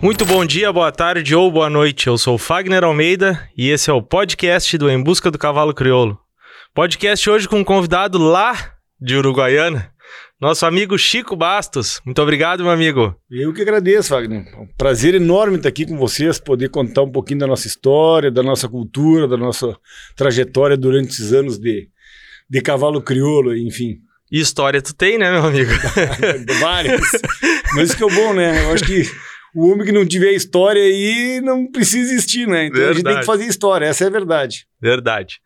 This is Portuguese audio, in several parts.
Muito bom dia, boa tarde ou boa noite. Eu sou o Fagner Almeida e esse é o podcast do Em Busca do Cavalo Crioulo. Podcast hoje com um convidado lá de Uruguaiana, nosso amigo Chico Bastos. Muito obrigado, meu amigo. Eu que agradeço, Wagner. É um prazer enorme estar aqui com vocês, poder contar um pouquinho da nossa história, da nossa cultura, da nossa trajetória durante esses anos de, de cavalo crioulo, enfim. E história tu tem, né, meu amigo? Várias. Mas isso que é bom, né? Eu acho que o homem que não tiver história aí não precisa existir, né? Então verdade. a gente tem que fazer história, essa é a verdade. Verdade.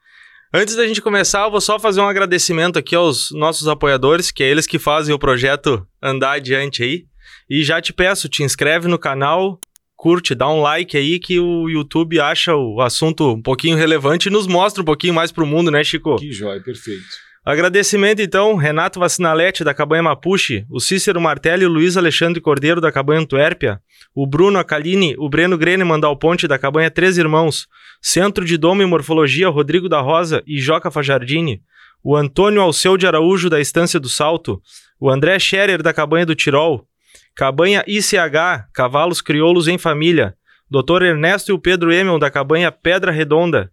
Antes da gente começar, eu vou só fazer um agradecimento aqui aos nossos apoiadores, que é eles que fazem o projeto andar adiante aí. E já te peço, te inscreve no canal, curte, dá um like aí que o YouTube acha o assunto um pouquinho relevante e nos mostra um pouquinho mais pro mundo, né, Chico? Que jóia, perfeito. Agradecimento, então, Renato Vacinalete, da Cabanha Mapuche, o Cícero Martelli e o Luiz Alexandre Cordeiro, da Cabanha Antuérpia, o Bruno Acalini, o Breno Grene Mandal Ponte, da Cabanha Três Irmãos, Centro de Domo e Morfologia, Rodrigo da Rosa e Joca Fajardini, o Antônio Alceu de Araújo, da Estância do Salto, o André Scherer, da Cabanha do Tirol, Cabanha ICH, Cavalos Crioulos em Família, Dr. Ernesto e o Pedro Emel, da Cabanha Pedra Redonda,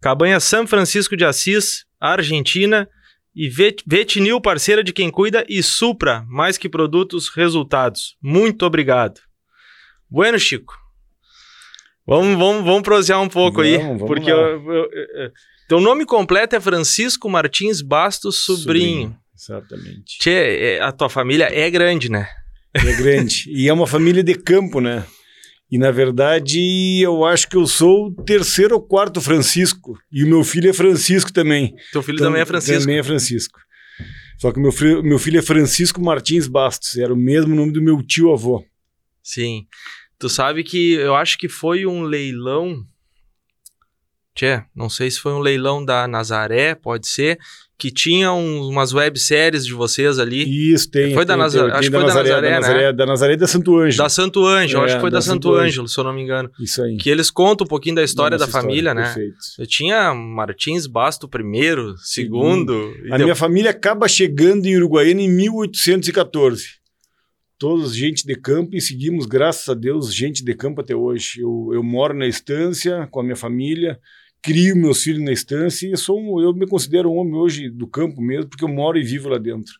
Cabanha São Francisco de Assis, Argentina, e Vetinil, parceira de quem cuida, e Supra, mais que produtos, resultados. Muito obrigado. Bueno, Chico. Vamos, vamos, vamos prosear um pouco vamos, aí. Vamos porque eu, eu, eu, teu nome completo é Francisco Martins Bastos Sobrinho. Sobrinho exatamente. Tchê, é, a tua família é grande, né? É grande. e é uma família de campo, né? E na verdade, eu acho que eu sou o terceiro ou quarto Francisco. E o meu filho é Francisco também. Teu filho então, também é Francisco? Também é Francisco. Só que meu meu filho é Francisco Martins Bastos. Era o mesmo nome do meu tio avô. Sim. Tu sabe que eu acho que foi um leilão. Tchê, não sei se foi um leilão da Nazaré, pode ser, que tinha um, umas webséries de vocês ali. Isso, tem. Foi tem, da, Nazaré, tem, acho que foi da Nazaré, da Nazaré, né? Da Nazaré e da Santo Ângelo. Da Santo Ângelo, é, acho que foi da, da Santo Ângelo, se eu não me engano. Isso aí. Que eles contam um pouquinho da história da, da família, história, né? Perfeito. Eu tinha Martins Basto primeiro, segundo. A deu... minha família acaba chegando em Uruguaiana em 1814. Todos gente de campo e seguimos, graças a Deus, gente de campo até hoje. Eu, eu moro na estância com a minha família crio meus filhos na estância e sou um, eu me considero um homem hoje do campo mesmo, porque eu moro e vivo lá dentro.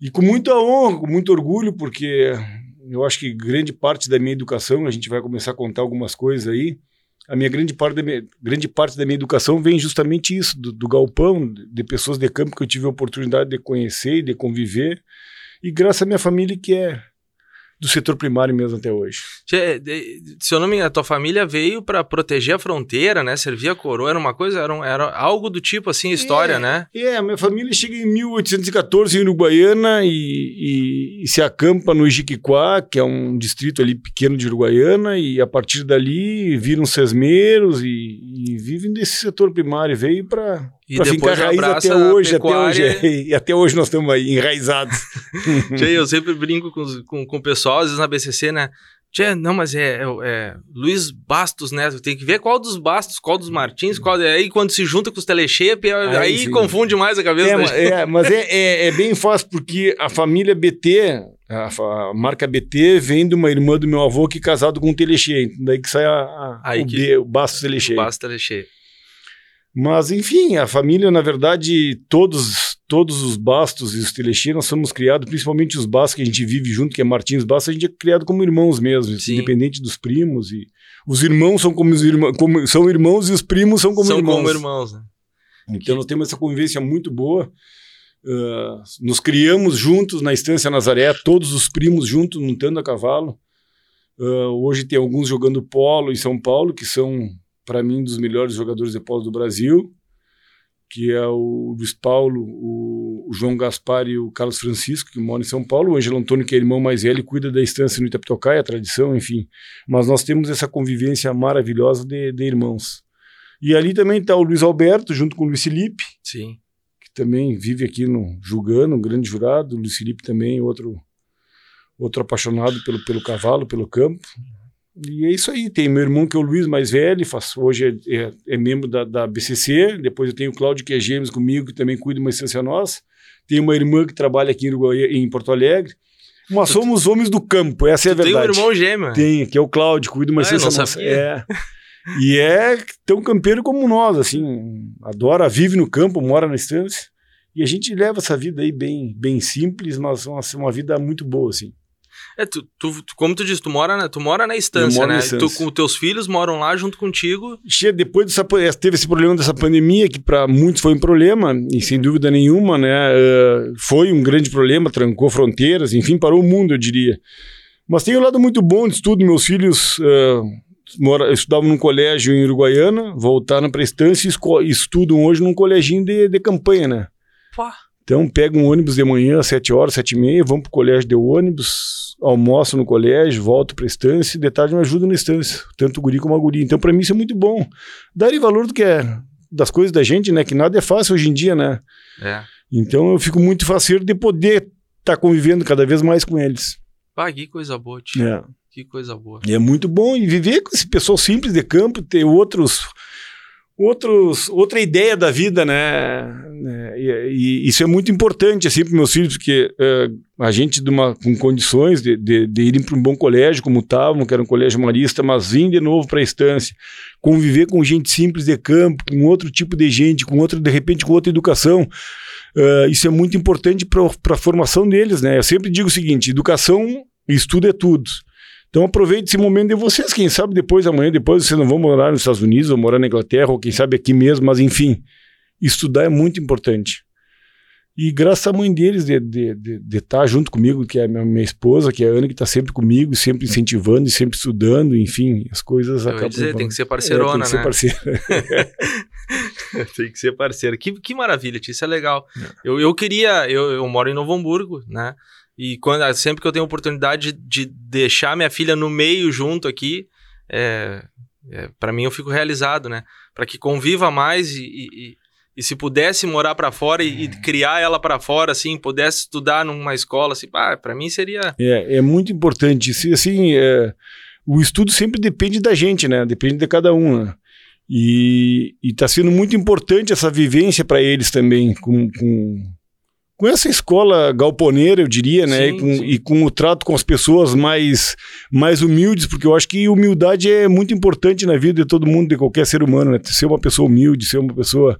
E com muita honra, com muito orgulho, porque eu acho que grande parte da minha educação, a gente vai começar a contar algumas coisas aí, a minha grande parte da minha, grande parte da minha educação vem justamente isso, do, do galpão, de pessoas de campo que eu tive a oportunidade de conhecer e de conviver, e graças à minha família que é do setor primário mesmo até hoje. Se eu não me engano, a tua família veio para proteger a fronteira, né? Servia a coroa, era uma coisa, era, um, era algo do tipo assim, história, é, né? É, a minha família chega em 1814 em Uruguaiana e, e, e, se acampa no Ijiquiquá, que é um distrito ali pequeno de Uruguaiana, e a partir dali viram sesmeiros e, e vivem desse setor primário. Veio para para ficar raiz até hoje, até hoje. E até hoje nós estamos aí enraizados. Tchê, eu sempre brinco com, com, com o pessoal, às vezes na BCC, né? Tchê, não, mas é, é, é, Luiz Bastos, né? Tem que ver qual dos Bastos, qual dos Martins, qual. Aí quando se junta com os Telechep, aí, aí confunde mais a cabeça. É, é mas é, é, é, bem fácil, porque a família BT, a, marca BT, vem de uma irmã do meu avô que é casado com um Telechê. Daí que sai a, a aí o, que, B, o Bastos Telechê. O Bastos Telechê. Mas, enfim, a família, na verdade, todos todos os bastos e os telexi, nós somos criados, principalmente os bastos que a gente vive junto, que é Martins Bastos, a gente é criado como irmãos mesmo, Sim. independente dos primos. E os irmãos são como os irmãos, como, são irmãos e os primos são como são irmãos. São como irmãos, né? Então nós temos essa convivência muito boa. Uh, nos criamos juntos na Estância Nazaré, todos os primos juntos montando a cavalo. Uh, hoje tem alguns jogando polo em São Paulo, que são para mim, dos melhores jogadores de polo do Brasil, que é o Luiz Paulo, o, o, João Gaspar e o Carlos Francisco, que moram em São Paulo, o Ângelo Antônio, que é irmão mais velho, cuida da estância no Itapetocai, a tradição, enfim. Mas nós temos essa convivência maravilhosa de, de irmãos. E ali também está o Luiz Alberto, junto com o Luiz Felipe, Sim. que também vive aqui no julgando, um grande jurado. O Luiz Felipe também, outro, outro apaixonado pelo, pelo cavalo, pelo campo. E é isso aí. Tem meu irmão que é o Luiz, mais velho, faz, hoje é, é, é membro da, da, BCC. Depois eu tenho o Cláudio, que é gêmeos comigo, que também cuida de uma estância nossa. Tenho uma irmã que trabalha aqui em, em Porto Alegre. Nós somos homens do campo, essa é a Tu tem um verdade. irmão gêmeo. Tem, que é o Cláudio, cuida uma Ah, não nossa. sabia. É. E é tão campeiro como nós, assim, adora, vive no campo, mora na estância. E a gente leva essa vida aí bem, bem simples, mas uma, uma vida muito boa, assim. É, tu, tu- tu- como tu disse, tu mora na, tu mora na estância, na né? estância. Tu, com teus filhos moram lá junto contigo. Che- Depois dessa, pa- teve esse problema dessa pandemia, que para muitos foi um problema, e sem dúvida nenhuma, né? eh, foi um grande problema, trancou fronteiras, enfim, parou o mundo, eu diria. Mas tem um lado muito bom de estudo. Meus filhos eh, mora, estudavam num colégio em Uruguaiana, voltaram para a estância e estudam hoje num coleginho de, de campanha, né? Pá. Então pegam um ônibus de manhã às 7 horas, 7 e meia, vão pro colégio de ônibus, almoçam no colégio, voltam pra estância e de tarde me ajudam na estância, tanto o guri como a guria. Então para mim isso é muito bom. Darem valor do que é das coisas da gente, né? Que nada é fácil hoje em dia, né? É. Então eu fico muito faceiro de poder estar convivendo cada vez mais com eles. Pá, que coisa boa, tio. É. Que coisa boa. E é muito bom e viver com esse pessoal simples de campo, ter outros outros outra ideia da vida, né? né? E, e isso é muito importante assim para meus filhos, porque eh, a gente de uma, com condições de, de, de irem para um bom colégio, como estavam, que era um colégio marista, mas vir de novo para a estância, conviver com gente simples de campo, com outro tipo de gente, com outra de repente com outra educação. eh, isso é muito importante para a formação deles, né? Eu sempre digo o seguinte: educação estudo é tudo. Então aproveite esse momento de vocês, quem sabe depois, amanhã, depois vocês não vão morar nos Estados Unidos, ou morar na Inglaterra, ou quem sabe aqui mesmo, mas enfim, estudar é muito importante. E graças à mãe deles de estar de, de, de estar junto comigo, que é a minha, minha esposa, que é a Ana, que está sempre comigo, sempre incentivando e sempre estudando, enfim, as coisas Eu acabam. dizer, tem que ser É, parceirona, tem que ser né? parceiro. tem que ser parceiro. Que, que maravilha, isso é legal. Eu, eu queria, eu, eu moro em Novo Hamburgo, né? E quando, sempre que eu tenho oportunidade de, de deixar minha filha no meio junto aqui, é, é, para mim eu fico realizado, né? Para que conviva mais e, e, e, se pudesse morar para fora e, e criar ela para fora, assim, pudesse estudar numa escola, assim, para mim seria. É, é muito importante. Se, assim, é, o estudo sempre depende da gente, né? Depende de cada um. Né? E está sendo muito importante essa vivência para eles também, com, com, com, essa escola galponeira, eu diria, né? Sim, e, com, e com o trato com as pessoas mais, mais humildes, porque eu acho que humildade é muito importante na vida de todo mundo, de qualquer ser humano, né? Ser uma pessoa humilde, ser uma pessoa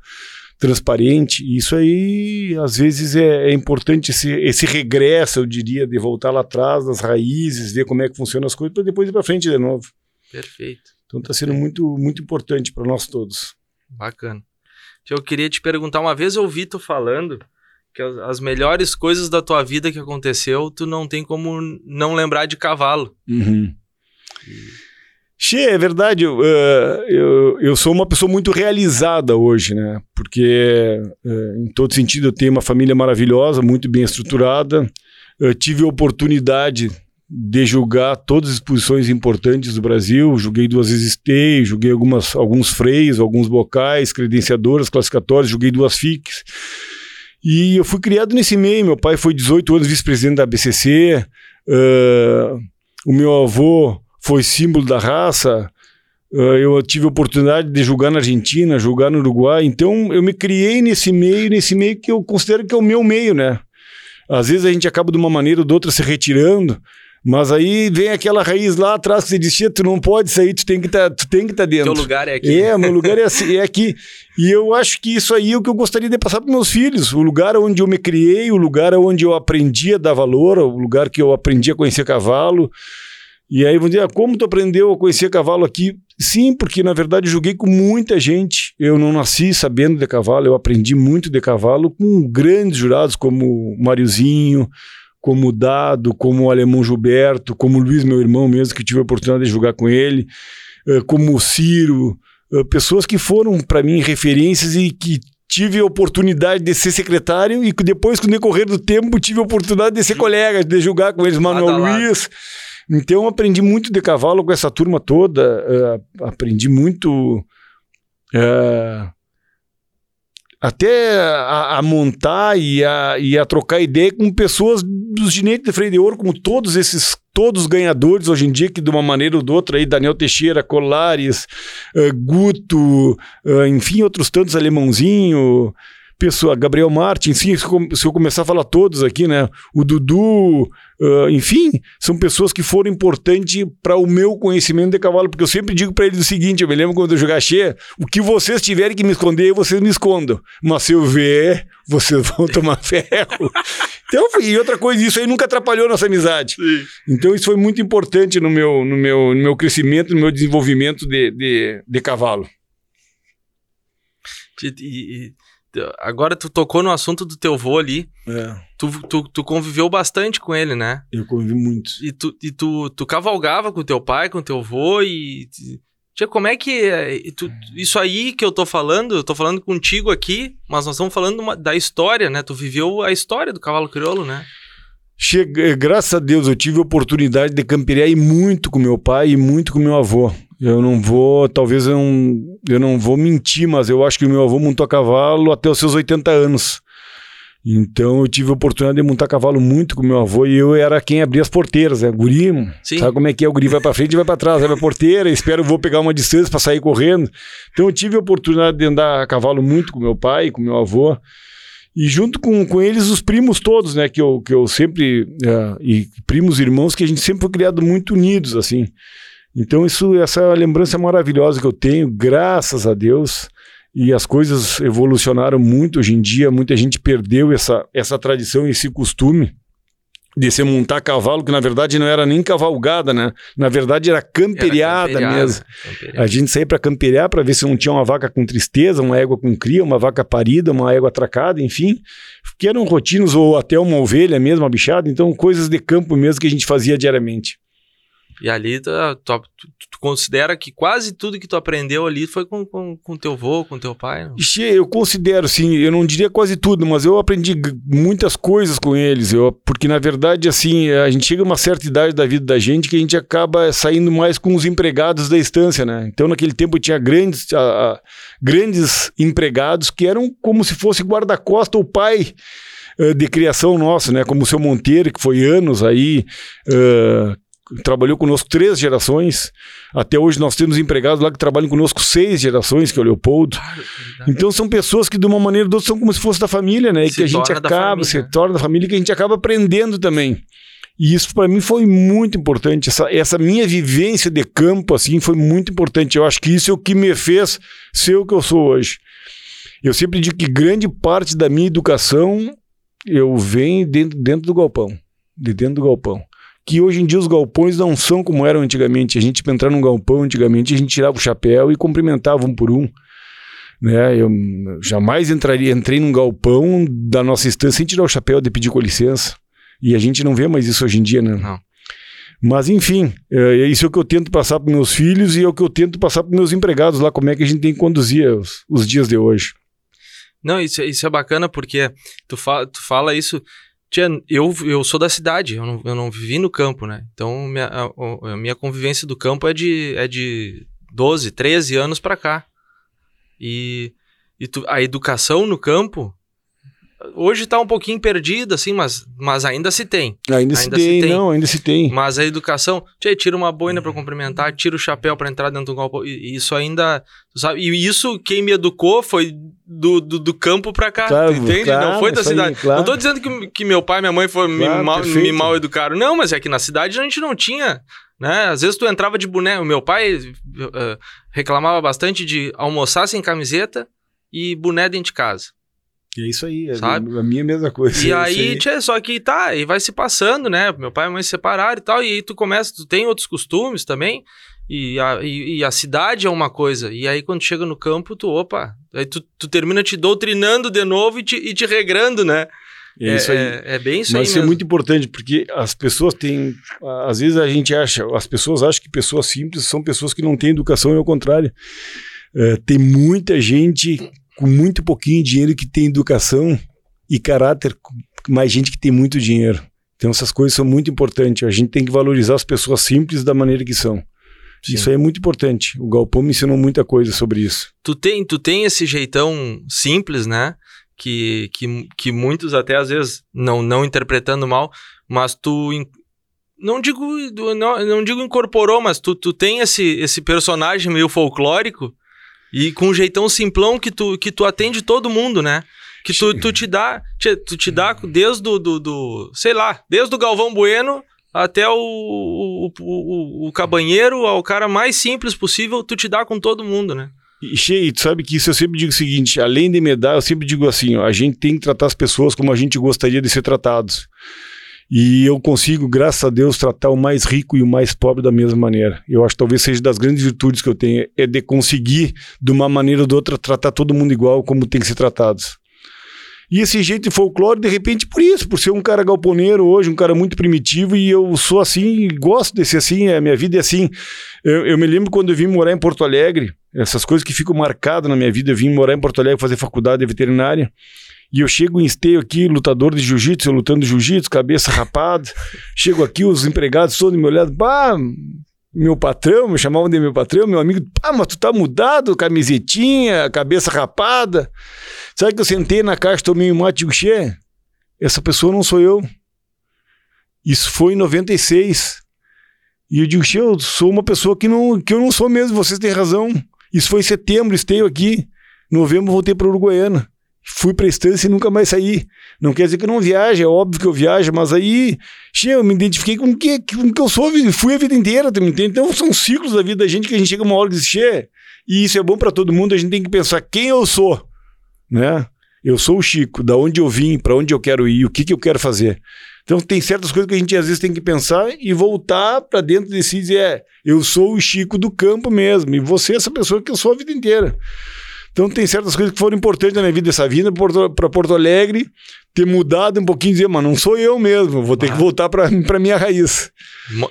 transparente. Isso aí, às vezes, é, é importante esse, esse regresso, eu diria, de voltar lá atrás, das raízes, ver como é que funcionam as coisas, para depois ir para frente de novo. Perfeito. Então está sendo muito, muito importante para nós todos. Bacana. Eu queria te perguntar, uma vez eu ouvi tu falando que as, as melhores coisas da tua vida que aconteceu, tu não tem como não lembrar de cavalo. Uhum. É verdade, eu, uh, eu, eu sou uma pessoa muito realizada hoje, né? Porque, uh, em todo sentido, eu tenho uma família maravilhosa, muito bem estruturada. Eu tive a oportunidade de julgar todas as exposições importantes do Brasil. Julguei duas vezes esteio, julguei algumas, alguns freios, alguns bocais, credenciadoras, classificatórias, julguei duas FICs. E eu fui criado nesse meio. Meu pai foi 18 anos vice-presidente da BCC. Uh, o meu avô foi símbolo da raça. Uh, eu tive a oportunidade de julgar na Argentina, julgar no Uruguai. Então eu me criei nesse meio, nesse meio que eu considero que é o meu meio, né? Às vezes a gente acaba de uma maneira ou de outra se retirando. Mas aí vem aquela raiz lá atrás que você dizia, tu não pode sair, tu tem que tá, tu tem que estar tá dentro. Teu lugar é aqui. É, meu lugar é, assim, é aqui. E eu acho que isso aí é o que eu gostaria de passar para meus filhos. O lugar onde eu me criei, o lugar onde eu aprendi a dar valor, o lugar que eu aprendi a conhecer cavalo. E aí vão dizer, ah, como tu aprendeu a conhecer cavalo aqui? Sim, porque na verdade eu joguei com muita gente. Eu não nasci sabendo de cavalo, eu aprendi muito de cavalo com grandes jurados como o Mariozinho, como o Dado, como o Alemão Gilberto, como o Luiz, meu irmão mesmo, que tive a oportunidade de jogar com ele, eh, como o Ciro, eh, pessoas que foram para mim referências e que tive a oportunidade de ser secretário e que depois, com o decorrer do tempo, tive a oportunidade de ser colega, de jogar com eles, Manuel Luiz. Então, aprendi muito de cavalo com essa turma toda, uh, aprendi muito. Uh, até a, a, montar e a, e a trocar ideia com pessoas dos ginetes de freio de ouro, como todos esses, todos os ganhadores hoje em dia, que de uma maneira ou de outra, aí, Daniel Teixeira, Colares, uh, Guto, uh, enfim, outros tantos, Alemãozinho, pessoa, Gabriel Martins, sim, se eu começar a falar todos aqui, né? O Dudu, uh, enfim, são pessoas que foram importantes para o meu conhecimento de cavalo, porque eu sempre digo para eles o seguinte: eu me lembro quando eu jogar cheia, o que vocês tiverem que me esconder, vocês me escondam. Mas se eu ver, vocês vão tomar ferro. Então, e outra coisa, isso aí nunca atrapalhou nossa amizade. Sim. Então, isso foi muito importante no meu, no meu, no meu crescimento, no meu desenvolvimento de, de, de cavalo. E, e, agora tu tocou no assunto do teu vô ali. É. Tu, tu, tu, conviveu bastante com ele, né? Eu convivi muito. E tu, e tu, tu cavalgava com teu pai, com teu vô e. Tia, como é que. Tu, isso aí que eu tô falando, eu tô falando contigo aqui, mas nós estamos falando uma, da história, né? Tu viveu a história do cavalo crioulo, né? Chega, graças a Deus eu tive a oportunidade de campear muito com meu pai e muito com meu avô. Eu não vou, talvez eu não, eu não vou mentir, mas eu acho que o meu avô montou a cavalo até os seus 80 anos. Então eu tive a oportunidade de montar cavalo muito com meu avô e eu era quem abria as porteiras, né? Guri, Sim. sabe como é que é? O guri vai para frente e vai para trás, abre a porteira, espera o vou pegar uma distância para sair correndo. Então eu tive a oportunidade de andar a cavalo muito com meu pai, com meu avô. E junto com, com eles, os primos todos, né? Que eu, que eu sempre. Uh, e primos irmãos que a gente sempre foi criado muito unidos, assim. Então, isso, essa é lembrança maravilhosa que eu tenho, graças a Deus. E as coisas evolucionaram muito hoje em dia, muita gente perdeu essa, essa tradição, esse costume de se montar cavalo, que na verdade não era nem cavalgada, né? Na verdade era camperiada, mesmo. Camperiada. A gente saía para camperear para ver se não tinha uma vaca com tristeza, uma égua com cria, uma vaca parida, uma égua atracada, enfim. Que eram rotinos ou até uma ovelha mesmo, uma bichada. Então, coisas de campo mesmo que a gente fazia diariamente. E ali tu, tu, tu, considera que quase tudo que tu aprendeu ali foi com, com, com teu avô, com teu pai? Não? Eu considero, sim. Eu não diria quase tudo, mas eu aprendi muitas coisas com eles. Eu, porque, na verdade, assim, a gente chega a uma certa idade da vida da gente que a gente acaba saindo mais com os empregados da estância, né? Então, naquele tempo, tinha grandes, a, a, grandes empregados que eram como se fosse guarda-costa o pai eh, de criação nosso, né? Como o seu Monteiro, que foi anos aí, uh, trabalhou conosco três gerações. Até hoje nós temos empregados lá que trabalham conosco seis gerações, que é o Leopoldo. Então são pessoas que de uma maneira ou outra são como se fosse da família, né? E se que a gente acaba, se torna da família, que a gente acaba aprendendo também. E isso para mim foi muito importante. Essa, essa minha vivência de campo assim foi muito importante. Eu acho que isso é o que me fez ser o que eu sou hoje. Eu sempre digo que grande parte da minha educação eu venho dentro, dentro do galpão, de dentro do galpão que hoje em dia os galpões não são como eram antigamente. A gente, para entrar num galpão antigamente, a gente tirava o chapéu e cumprimentava um por um. Né? Eu jamais entraria, entrei num galpão da nossa estância sem tirar o chapéu de pedir com licença. E a gente não vê mais isso hoje em dia, né? Não. Mas, enfim, é, isso é o que eu tento passar para meus filhos e é o que eu tento passar para meus empregados lá, como é que a gente tem que conduzir os, os dias de hoje. Não, isso, isso é bacana porque tu, fa tu fala isso Tia, eu, eu sou da cidade, eu não, eu não vivi no campo, né? Então, minha, a, a minha convivência do campo é de, é de 12, 13 anos para cá. E, e tu, a educação no campo Hoje está um pouquinho perdido, assim, mas, mas ainda se tem. Ainda, ainda se, tem, se, tem, não, ainda se tem. Mas a educação, tchê, tira uma boina para cumprimentar, tira o chapéu para entrar dentro do golpe. Isso ainda, sabe? E isso quem me educou foi do, do, do campo para cá, claro, entende? Claro, não foi da cidade. Aí, claro. Não tô dizendo que, que meu pai e minha mãe foi, me, mal, me mal educaram. Não, mas é que na cidade a gente não tinha né? Às vezes tu entrava de boné. O meu pai uh, reclamava bastante de almoçar sem camiseta e boné dentro de casa. E é isso aí, é sabe? a minha mesma coisa. E é aí, aí. Tchê, só que tá, e vai se passando, né? Meu pai e mãe se separaram e tal, e aí tu começa, tu tem outros costumes também, e a, e, e a cidade é uma coisa, e aí quando chega no campo, tu, opa, aí tu, tu termina te doutrinando de novo e te, e te regrando, né? É, isso aí. É, é bem isso Mas isso é muito importante, porque as pessoas têm. Às vezes a gente acha, as pessoas acham que pessoas simples são pessoas que não têm educação, e ao contrário. É, tem muita gente com muito pouquinho dinheiro que tem educação e caráter, mais gente que tem muito dinheiro. Então essas coisas são muito importantes. A gente tem que valorizar as pessoas simples da maneira que são. Sim. Isso aí é muito importante. O Galpão me ensinou muita coisa sobre isso. Tu tem, tu tem esse jeitão simples, né? Que, que, que muitos até às vezes não, não interpretando mal, mas tu não digo não, não digo incorporou, mas tu, tu tem esse, esse personagem meio folclórico e com um jeitão simplão que tu, que tu atende todo mundo, né? Que tu, tu te dá, tu te dá desde do, do, do, sei lá, desde o Galvão Bueno até o, o, o, o cabanheiro, ao cara mais simples possível, tu te dá com todo mundo, né? E, cheio, sabe que isso eu sempre digo o seguinte: além de me dar, eu sempre digo assim: ó, a gente tem que tratar as pessoas como a gente gostaria de ser tratados. E eu consigo, graças a Deus, tratar o mais rico e o mais pobre da mesma maneira. Eu acho que talvez seja das grandes virtudes que eu tenho, é de conseguir, de uma maneira ou de outra, tratar todo mundo igual como tem que ser tratados. E esse jeito de folclore, de repente, por isso, por ser um cara galponeiro hoje, um cara muito primitivo, e eu sou assim, gosto de ser assim, a minha vida é assim. Eu, eu me lembro quando eu vim morar em Porto Alegre, essas coisas que ficam marcadas na minha vida, eu vim morar em Porto Alegre fazer faculdade de veterinária, e eu chego em esteio aqui, lutador de jiu-jitsu, lutando jiu-jitsu, cabeça rapada. chego aqui, os empregados todos me olhando, pá, meu patrão, me chamavam de meu patrão, meu amigo, ah, mas tu tá mudado, camisetinha, cabeça rapada. Sabe que eu sentei na caixa, tomei um mate e che, essa pessoa não sou eu. Isso foi em 96. E eu digo, eu sou uma pessoa que, não, que eu não sou mesmo, vocês têm razão. Isso foi em setembro, esteio aqui. Novembro voltei para Uruguaiana. Fui para a estância e nunca mais saí. Não quer dizer que eu não viaje, é óbvio que eu viajo, mas aí, che, eu me identifiquei com o que, com o que eu sou, fui a vida inteira, tu me entende? Então são ciclos da vida da gente que a gente chega uma hora e diz, e isso é bom para todo mundo, a gente tem que pensar quem eu sou né? Eu sou o Chico, da onde eu vim, para onde eu quero ir, o que, que eu quero fazer. Então tem certas coisas que a gente às vezes tem que pensar e voltar para dentro de si e dizer, é, eu sou o Chico do campo mesmo, e você é essa pessoa que eu sou a vida inteira. Então tem certas coisas que foram importantes na minha vida, essa vinda para Porto Alegre, ter mudado um pouquinho dizer, mas não sou eu mesmo, vou ter ah. que voltar para minha raiz.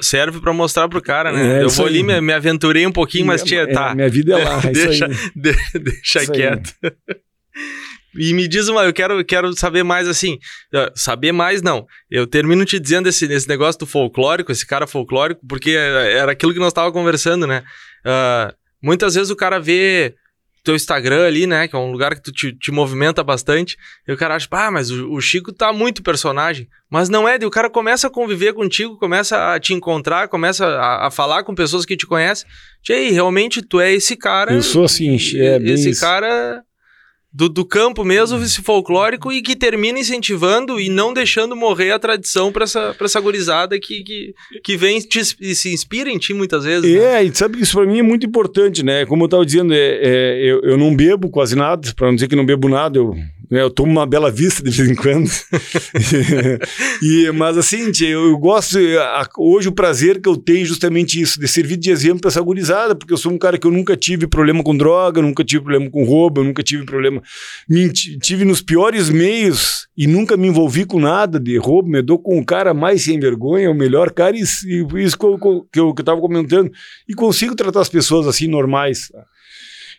Serve para mostrar pro cara, né? É, eu vou ali, me, me, aventurei um pouquinho, mas tinha, é, tá. Minha vida é lá, é deixa, de, deixa quieto. E me diz uma, eu quero, quero saber mais assim. Saber mais, não. Eu termino te dizendo esse, esse negócio do folclórico, esse cara folclórico, porque era aquilo que nós estávamos conversando, né? Uh, muitas vezes o cara vê teu Instagram ali, né? Que é um lugar que tu te, te movimenta bastante. E o cara acha, ah, mas o, o, Chico tá muito personagem. Mas não é, e o cara começa a conviver contigo, começa a te encontrar, começa a, a falar com pessoas que te conhecem. E aí, realmente tu é esse cara. Eu sou assim, é bem Esse isso. cara do, do campo mesmo, esse folclórico, e que termina incentivando e não deixando morrer a tradição para essa, pra essa gurizada que, que, que vem te, se inspira em ti muitas vezes. Né? É, e sabe que isso para mim é muito importante, né? Como eu estava dizendo, é, é, eu, eu não bebo quase nada, para não dizer que não bebo nada, eu? Eu tomo uma bela vista de vez em quando. e, mas assim, tia, eu, gosto. A, hoje o prazer que eu tenho é justamente isso, de servir de exemplo para essa gurizada, porque eu sou um cara que eu nunca tive problema com droga, nunca tive problema com roubo, nunca tive problema. Me, tive nos piores meios e nunca me envolvi com nada de roubo, me dou com o cara mais sem vergonha, o melhor cara, e, e isso que eu, que eu, que eu tava comentando. E consigo tratar as pessoas assim normais.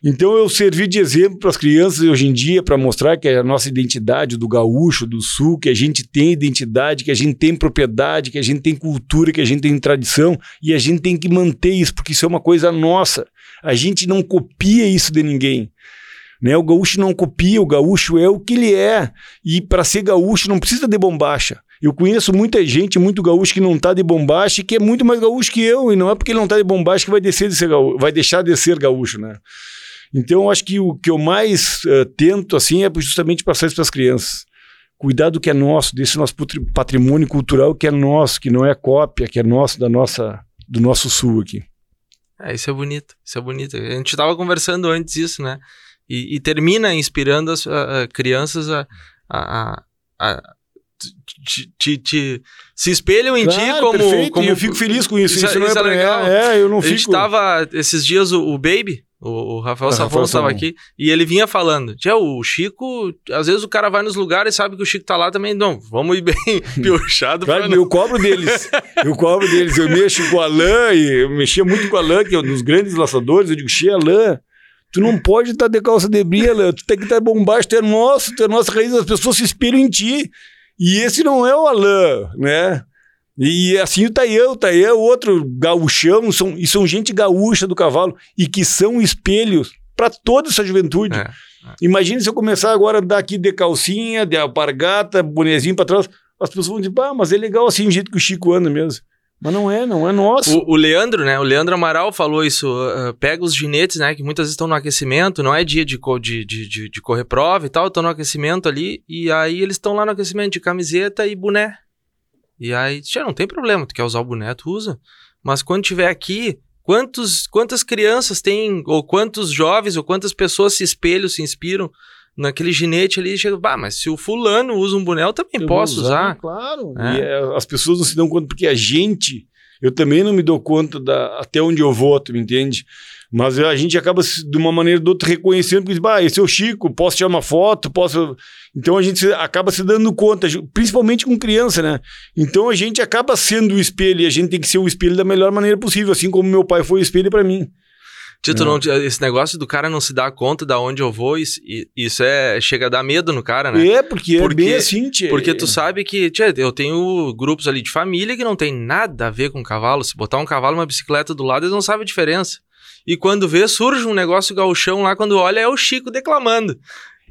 Então eu servi de exemplo para as crianças hoje em dia para mostrar que a nossa identidade do gaúcho, do sul, que a gente tem identidade, que a gente tem propriedade, que a gente tem cultura, que a gente tem tradição e a gente tem que manter isso porque isso é uma coisa nossa. A gente não copia isso de ninguém. Né? O gaúcho não copia, o gaúcho é o que ele é. E para ser gaúcho não precisa de bombacha. Eu conheço muita gente, muito gaúcho que não está de bombacha e que é muito mais gaúcho que eu. E não é porque ele não está de bombacha que vai, descer de ser gaúcho, vai deixar de ser gaúcho, né? Então, eu acho que o que eu mais uh, tento, assim, é justamente passar isso para as crianças. Cuidar do que é nosso, desse nosso patrimônio cultural que é nosso, que não é cópia, que é nosso, da nossa, do nosso sul aqui. É, isso é bonito, isso é bonito. A gente estava conversando antes isso, né? E, e termina inspirando as uh, crianças a, a, a, a te, te, te, se espelham em claro, ti como, perfeito. como. E eu fico feliz com isso. Isso, isso não isso é, é legal. É, eu não a fico. A gente tava esses dias o, o Baby, o, o Rafael Safon estava aqui e ele vinha falando: Tia, o Chico, às vezes o cara vai nos lugares e sabe que o Chico tá lá também. Não, vamos ir bem piochado. Claro, eu cobro deles. eu cobro deles. Eu mexo com o Alain eu mexia muito com o Alain, que é um dos grandes laçadores. Eu digo: Xê, Alain. Tu não pode estar tá de calça de brilha, tu tem que estar tá bombaixo, tu é nosso, tu é nossa raiz, as pessoas se inspiram em ti. E esse não é o Alain, né? E assim tá eu, tá eu, outro gaúchão, são, e são gente gaúcha do cavalo e que são espelhos para toda essa juventude. É, é. Imagine se eu começar agora a dar aqui de calcinha, de alpargata, bonezinho para trás, as pessoas vão dizer, ah, mas é legal assim o jeito que o Chico anda mesmo. Mas não é, não é nosso. O, o Leandro, né? O Leandro Amaral falou isso. Uh, pega os ginetes, né? Que muitas vezes estão no aquecimento, não é dia de, de, de, de correr prova e tal, estão no aquecimento ali, e aí eles estão lá no aquecimento de camiseta e boné. E aí, já não tem problema, tu quer usar o boné, tu usa. Mas quando tiver aqui, quantos, quantas crianças tem, ou quantos jovens, ou quantas pessoas se espelham, se inspiram naquele ginete ali, chega, bah, mas se o fulano usa um boné, eu também eu posso usar, usar. Claro. É. É, as pessoas não se dão conta, porque a gente, eu também não me dou conta da, até onde eu voto, me entende? Mas a gente acaba, de uma maneira ou de outra, reconhecendo que, bah, esse é o Chico, posso tirar uma foto, posso. Então a gente acaba se dando conta, principalmente com criança, né? Então a gente acaba sendo o espelho e a gente tem que ser o espelho da melhor maneira possível, assim como meu pai foi o espelho para mim. Tito, não. não. esse negócio do cara não se dar conta da onde eu vou, isso, isso é chega a dar medo no cara, né? É, porque, porque é bem assim, tia. Porque tu sabe que, tia, eu tenho grupos ali de família que não tem nada a ver com cavalo. Se botar um cavalo e uma bicicleta do lado, eles não sabem a diferença. E quando vê, surge um negócio gauchão lá, quando olha, é o Chico declamando.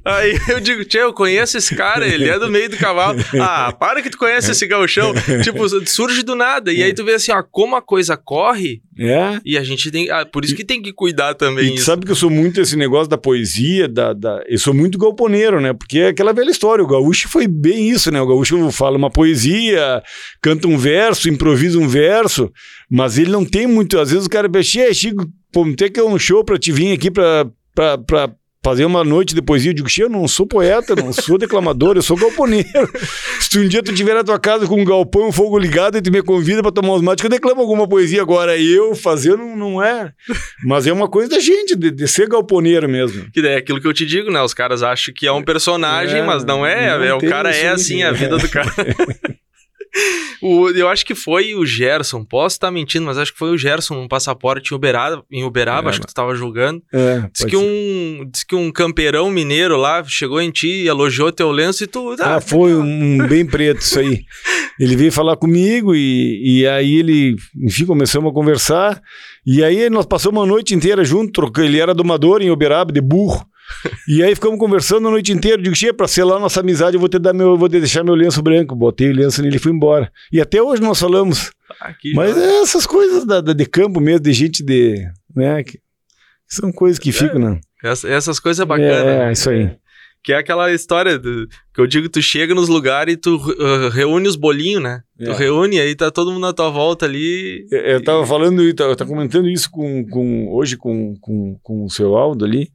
Aí eu digo, tio, eu conheço esse cara, ele é do meio do cavalo. Ah, para que tu conhece esse gauchão. tipo, surge do nada. E aí tu vê assim, ó, como a coisa corre. É. E a gente tem. Ah, por isso que tem que cuidar também. E tu sabe que eu sou muito esse negócio da poesia, da, da, eu sou muito galponeiro, né? Porque é aquela velha história. O gaúcho foi bem isso, né? O gaúcho fala uma poesia, canta um verso, improvisa um verso, mas ele não tem muito. Às vezes o cara pensa, Chico, pô, tem que é um show pra te vir aqui pra. pra, pra fazer uma noite de poesia. Eu digo, eu não sou poeta, não sou declamador, eu sou galponeiro. Se um dia tu estiver na tua casa com um galpão, um fogo ligado e tu me convida para tomar uns mates, eu declamo alguma poesia. Agora, eu fazer não, não é. Mas é uma coisa da gente, de, de ser galponeiro mesmo. Que é aquilo que eu te digo, né? Os caras acham que é um personagem, é, mas não é. Não é o cara é assim, a vida do cara. o, eu acho que foi o Gerson, posso estar mentindo, mas acho que foi o Gerson, um passaporte em Uberaba, em Uberaba é, acho que tu estava julgando. É, diz, que um, diz que um campeirão mineiro lá chegou em ti, elogiou teu lenço e tu. Ah, ah foi um bem preto isso aí. Ele veio falar comigo e, e aí ele, enfim, começamos a conversar. E aí nós passamos uma noite inteira junto, ele era domador em Uberaba, de burro. E aí ficamos conversando a noite inteira. Digo, Chia, pra selar nossa amizade, eu vou te dar meu, vou te deixar meu lenço branco. Botei o lenço nele e fui embora. E até hoje nós falamos. Ah, Mas é essas coisas da, da, de campo mesmo, de gente de. Né, que são coisas que é, ficam, né? Essas, essas coisas bacanas. É, é, isso aí. Que é aquela história do, que eu digo, tu chega nos lugares e tu uh, reúne os bolinhos, né? É. Tu reúne aí tá todo mundo na tua volta ali. Eu, eu tava falando, eu tava comentando isso com, com, hoje com, com, com o seu Aldo ali.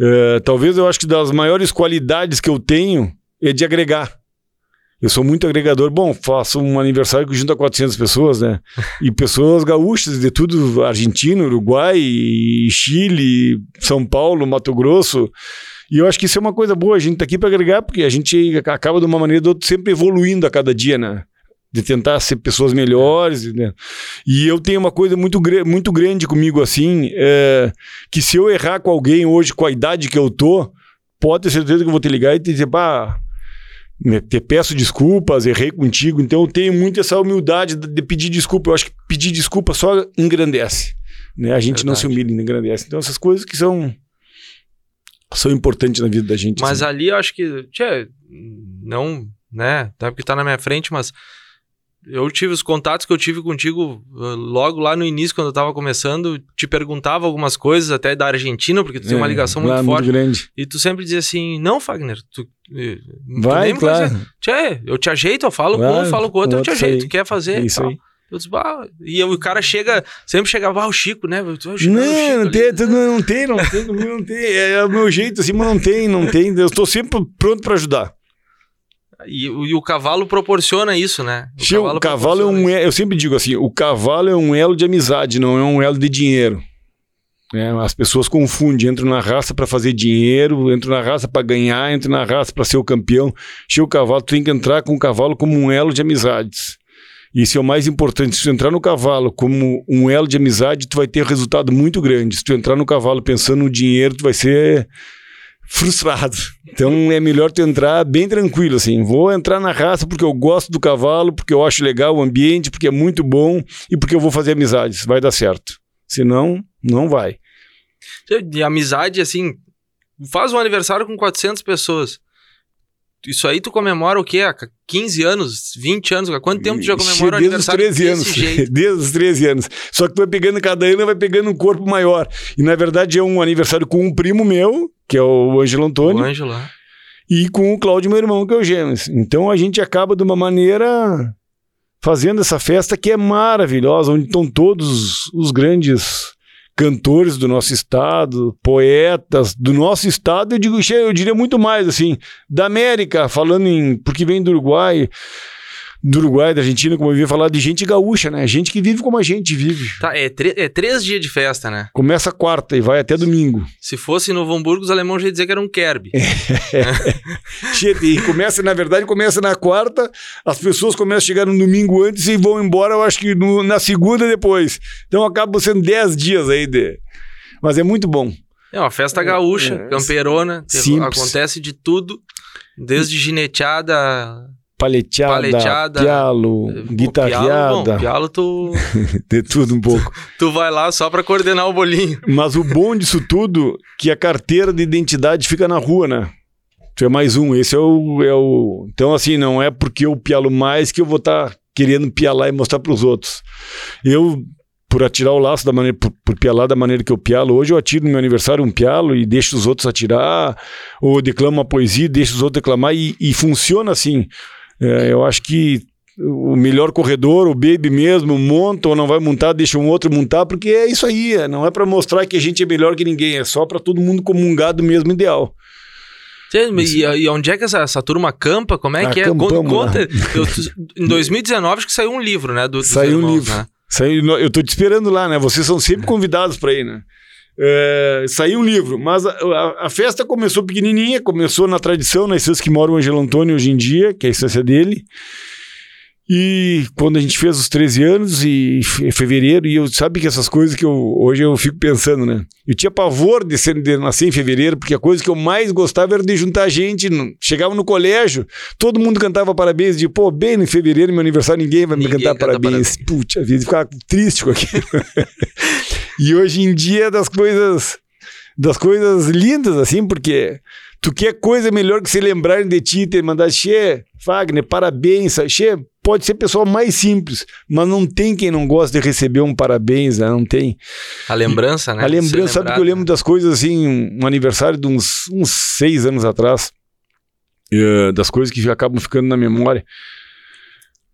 Uh, talvez eu acho que das maiores qualidades que eu tenho é de agregar. Eu sou muito agregador. Bom, faço um aniversário que junta 400 pessoas, né? E pessoas gaúchas de tudo, Argentina, Uruguai, Chile, São Paulo, Mato Grosso. E eu acho que isso é uma coisa boa, a gente tá aqui para agregar, porque a gente acaba de uma maneira ou de outra sempre evoluindo a cada dia, né? De tentar ser pessoas melhores. Né? E eu tenho uma coisa muito, muito grande comigo assim, é, que se eu errar com alguém hoje, com a idade que eu tô, pode ter certeza que eu vou te ligar e te dizer, pá, te peço desculpas, errei contigo. Então eu tenho muito essa humildade de pedir desculpa. Eu acho que pedir desculpa só engrandece. Né? A gente Verdade. não se humilha, engrandece. Então essas coisas que são são importantes na vida da gente. Mas assim. ali eu acho que, tchê, não, né, tá porque tá na minha frente, mas eu tive os contatos que eu tive contigo uh, logo lá no início, quando eu tava começando, te perguntava algumas coisas até da Argentina, porque tu é, tem uma é, ligação muito forte. Muito grande. E tu sempre dizia assim: não, Fagner, tu. Eh, Vai, tu claro. Tchê, eu te ajeito, eu falo com um, falo com o outro, eu te ajeito. Quer fazer? É isso aí. Eu disse, bah, e o cara chega, sempre chegava, ah, o Chico, né? O Chico, não, Chico, não, tem, não, tem, não tem, não tem, é, é o meu jeito assim, mas não tem, não tem. Eu estou sempre pronto para ajudar. E, e, o cavalo proporciona isso, né? O Sim, cavalo, o cavalo é um. Isso. Eu sempre digo assim: o cavalo é um elo de amizade, não é um elo de dinheiro. É, as pessoas confundem, entram na raça para fazer dinheiro, entram na raça para ganhar, entram na raça para ser o campeão. Cheio o cavalo, tu tem que entrar com o cavalo como um elo de amizades. Isso é o mais importante. Se tu entrar no cavalo como um elo de amizade, tu vai ter resultado muito grande. Se tu entrar no cavalo pensando no dinheiro, tu vai ser frustrado. Então é melhor tu entrar bem tranquilo, assim. Vou entrar na raça porque eu gosto do cavalo, porque eu acho legal o ambiente, porque é muito bom e porque eu vou fazer amizades. Vai dar certo. Senão, não vai. De amizade, assim, faz um aniversário com 400 pessoas. Isso aí tu comemora o quê? Há 15 anos, 20 anos? Quanto tempo tu já comemora o Desde os aniversário 13 anos. desse jeito? Desde os 13 anos. Só que tu vai pegando cada ano, vai pegando um corpo maior. E na verdade é um aniversário com um primo meu, que é o Ângelo O Antônio, Ângelo, né? e com o Cláudio, meu irmão, que é o Gêmeos. Então a gente acaba de uma maneira fazendo essa festa que é maravilhosa, onde estão todos os grandes cantores do nosso estado, poetas do nosso estado, eu digo, eu diria muito mais assim, da América, falando em porque vem do Uruguai, do Uruguai, da Argentina, como eu ia falar de gente gaúcha, né? Gente que vive como a gente vive. Tá, é, é três dias de festa, né? Começa quarta e vai até domingo. Se fosse em Novo Hamburgo, os alemães já iam dizer que era um Kerb. Che- E começa, na verdade, começa na quarta, as pessoas começam a chegar no domingo antes e vão embora, eu acho que no- na segunda depois. Então acaba sendo 10 dias aí de. Mas é muito bom. É uma festa gaúcha, É, camperona, te- simples. acontece de tudo, desde gineteada, Paleteada, Paleteada, pialo, eh, pô, guitarreada, Pialo, pialo tu, de tudo um pouco. tu vai lá só pra coordenar o bolinho. Mas o bom disso tudo que a carteira de identidade fica na rua, né? Tu é mais um, esse é o, é o... Então, assim, não é porque eu pialo mais que eu vou estar querendo pialar e mostrar para os outros. Eu, por atirar o laço da maneira, por, por pialar da maneira que eu pialo, hoje eu atiro no meu aniversário um pialo e deixo os outros atirar, ou declamo uma poesia e deixo os outros declamar, e, e funciona assim. É, eu acho que o melhor corredor, o baby mesmo, monta ou não vai montar, deixa um outro montar, porque é isso aí, é, não é para mostrar que a gente é melhor que ninguém, é só para todo mundo comungar do mesmo ideal. E, e onde é que essa, essa turma campa? Como é que é? Conta, Acampamos lá. conta. Eu- em 2019 acho que saiu um livro, né? Do, Saiu um irmãos, livro. né? Saiu, eu tô te esperando lá, né? Vocês são sempre convidados para ir, né? É, saiu um livro, mas a, a- a festa começou pequenininha, começou na tradição, nas estância que mora o Angelo Antônio hoje em dia, que é a estância dele. E quando a gente fez os 13 anos, e em fevereiro, e eu sabe que essas coisas que eu hoje eu fico pensando, né? Eu tinha pavor de, ser, de nascer em fevereiro, porque a coisa que eu mais gostava era de juntar gente. chegava no colégio, todo mundo cantava parabéns, de pô, bem no fevereiro, meu aniversário, ninguém vai me Ninguém cantar canta parabéns. Putz, a vida ficava triste com aquilo. e hoje em dia é das coisas das coisas lindas, assim, porque tu quer coisa melhor que se lembrarem de ti, ter mandado, Xê, Wagner, parabéns, Xê, pode ser pessoa mais simples, mas não tem quem não gosta de receber um parabéns, né? Não tem. A lembrança, né? a lembrança, sabe que eu lembro das coisas assim, um aniversário de uns, uns seis anos atrás, eh, das coisas que acabam ficando na memória.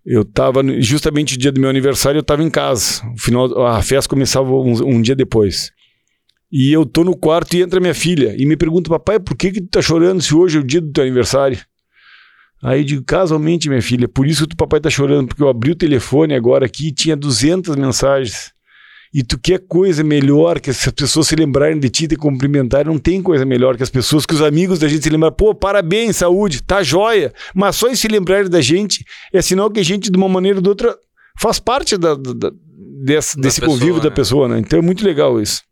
Eu tava, no- justamente o dia do meu aniversário, eu tava em casa. O final, a festa começava um, um dia depois. E eu tô no quarto e entra minha filha e me pergunta, papai, por que que tu tá chorando se hoje é o dia do teu aniversário? Aí eu digo, casualmente, minha filha, por isso que o papai tá chorando, porque eu abri o telefone agora aqui e tinha 200 mensagens. E tu quer coisa melhor que as pessoas se lembrarem de ti e te cumprimentarem, não tem coisa melhor que as pessoas, que os amigos da gente se lembrarem, pô, parabéns, saúde, tá joia. Mas só em se lembrarem da gente é sinal que a gente, de uma maneira ou de outra, faz parte da, da- da- desse, Da desse pessoa, convívio da né? pessoa, né? Então é muito legal isso.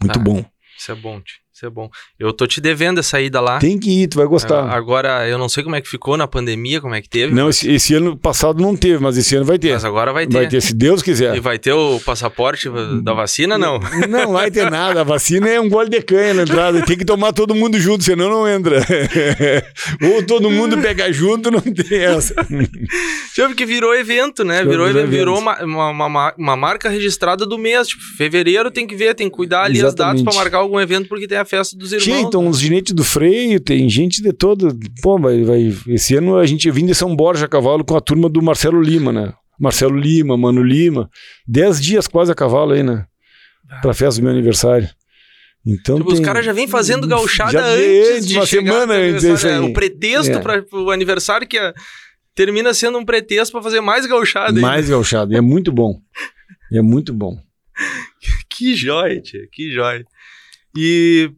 Muito Tá. bom. Isso é bom, tio. Isso é bom. Eu tô te devendo essa ida lá. Tem que ir, tu vai gostar. Agora, eu não sei como é que ficou na pandemia, como é que teve. Não, esse, esse ano passado não teve, mas esse ano vai ter. Mas agora vai ter. Vai ter, se Deus quiser. E vai ter o passaporte da vacina, não? Não vai ter nada. A vacina é um gole de canha na entrada. Tem que tomar todo mundo junto, senão não entra. Ou todo mundo pega junto, não tem essa. Já porque virou evento, né? Virou Virou, virou uma, uma, uma, uma marca registrada do mês. Tipo, fevereiro tem que ver, tem que cuidar ali as datas Exatamente. pra marcar algum evento, porque tem a festa dos irmãos. Tinha, então, os ginetes do freio, tem gente de todo. Pô, vai, vai. Esse ano a gente vim de São Borja a cavalo com a turma do Marcelo Lima, né? Marcelo Lima, Mano Lima. Dez dias quase a cavalo aí, né? Pra festa do meu aniversário. Então Tipo, os tem- caras já vêm fazendo gauchada Já antes de uma chegar semana antes, é aí. O pretexto É. para o aniversário que é- termina sendo um pretexto pra fazer mais gauchada. Mais gauchado. E é muito bom. É muito bom. Que joia, tia. Que joia. E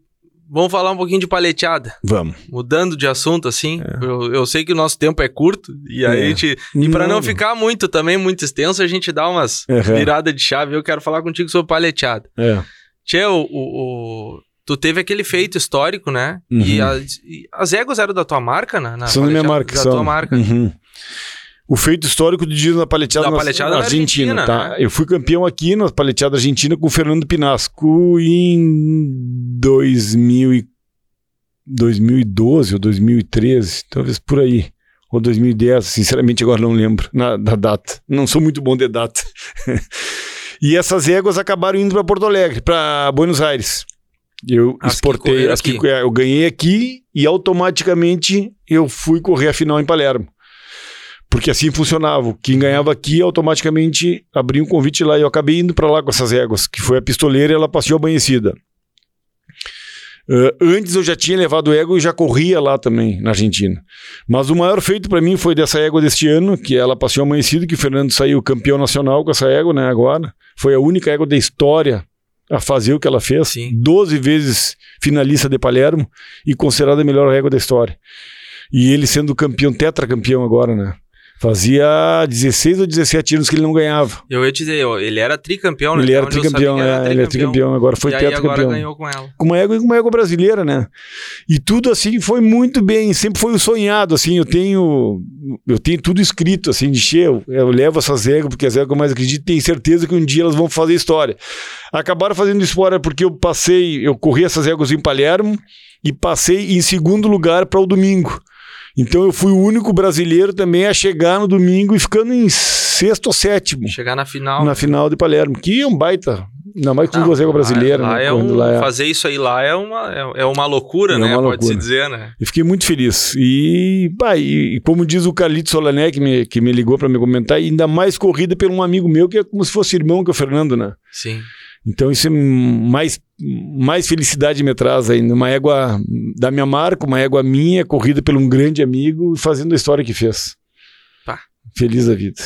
vamos falar um pouquinho de paleteada. Vamos. Mudando de assunto, assim. Eu, eu sei que o nosso tempo é curto. E aí É. a gente... E pra não ficar muito também, muito extenso, a gente dá umas Uhum. viradas de chave. Eu quero falar contigo sobre paleteada. É. Tchê, o, o- o- tu teve aquele feito histórico, né? E, Uhum. as, e as éguas eram da tua marca, né? Na são da minha marca. Da são. tua marca. Uhum. O feito histórico de dia na paleteada, Da na- paleteada na Argentina, Argentina, tá? né? Eu fui campeão aqui na paleteada argentina com o Fernando Pinasco em 2004. 2012 ou 2013, talvez por aí. Ou 2010, sinceramente agora não lembro na, da data. Não sou muito bom de data. e essas éguas acabaram indo para Porto Alegre, para Buenos Aires. Eu As que exportei, correram as que eu ganhei aqui e automaticamente eu fui correr a final em Palermo. Porque assim funcionava. Quem ganhava aqui automaticamente abria um convite lá e eu acabei indo para lá com essas éguas, que foi a pistoleira e ela passeou amanhecida. Uh, antes eu já tinha levado égua e já corria lá também, na Argentina. Mas o maior feito para mim foi dessa égua deste ano, que ela passeou amanhecida, que o Fernando saiu campeão nacional com essa égua, né, agora. Foi a única égua da história a fazer o que ela fez. Sim. 12 vezes finalista de Palermo e considerada a melhor égua da história. E ele sendo campeão, tetracampeão agora, né? Fazia 16 ou 17 anos que ele não ganhava. Eu ia te dizer, ele era tricampeão, né? ele era Onde eu sabia tricampeão, que era é, ele é tricampeão, agora foi e aí agora tetracampeão. ganhou com ela. Com uma égua e com uma égua brasileira, né? E tudo assim foi muito bem, sempre foi o sonhado, assim, eu tenho eu tenho tudo escrito, assim, de cheio, eu levo essas éguas, porque as éguas eu mais acredito, tenho certeza que um dia elas vão fazer história. Acabaram fazendo história porque eu passei, eu corri essas éguas em Palermo e passei em segundo lugar para o domingo. Então eu fui o único brasileiro também a chegar no domingo e ficando em sexto ou sétimo Chegar na final. na final de Palermo, que é um baita, ainda mais com Não, duas éguas brasileiras, lá, lá né? é um, lá é- Fazer isso aí lá é uma, é, é uma loucura, É né? uma loucura. dizer, né? E fiquei muito feliz. E, bah, e, e como diz o Carlito Solané, que me, que me ligou para me comentar, ainda mais corrida por um amigo meu, que é como se fosse irmão que é o Fernando, né? Sim. Então isso é mais, mais felicidade me traz ainda. Uma égua da minha marca, uma égua minha, corrida por um grande amigo, fazendo a história que fez. Pá. Feliz da vida.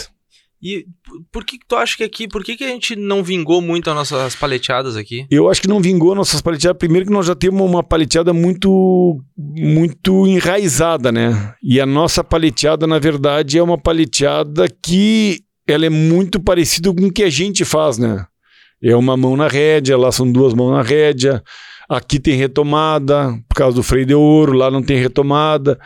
E por que, que tu acha que aqui, por que, que a gente não vingou muito as nossas paleteadas aqui? Eu acho que não vingou nossas paleteadas. Primeiro que nós já temos uma paleteada muito muito enraizada, né? E a nossa paleteada, na verdade, é uma paleteada que ela é muito parecida com o que a gente faz, né? É uma mão na rédea, lá são duas mãos na rédea. Aqui tem retomada, por causa do freio de ouro, lá não tem retomada.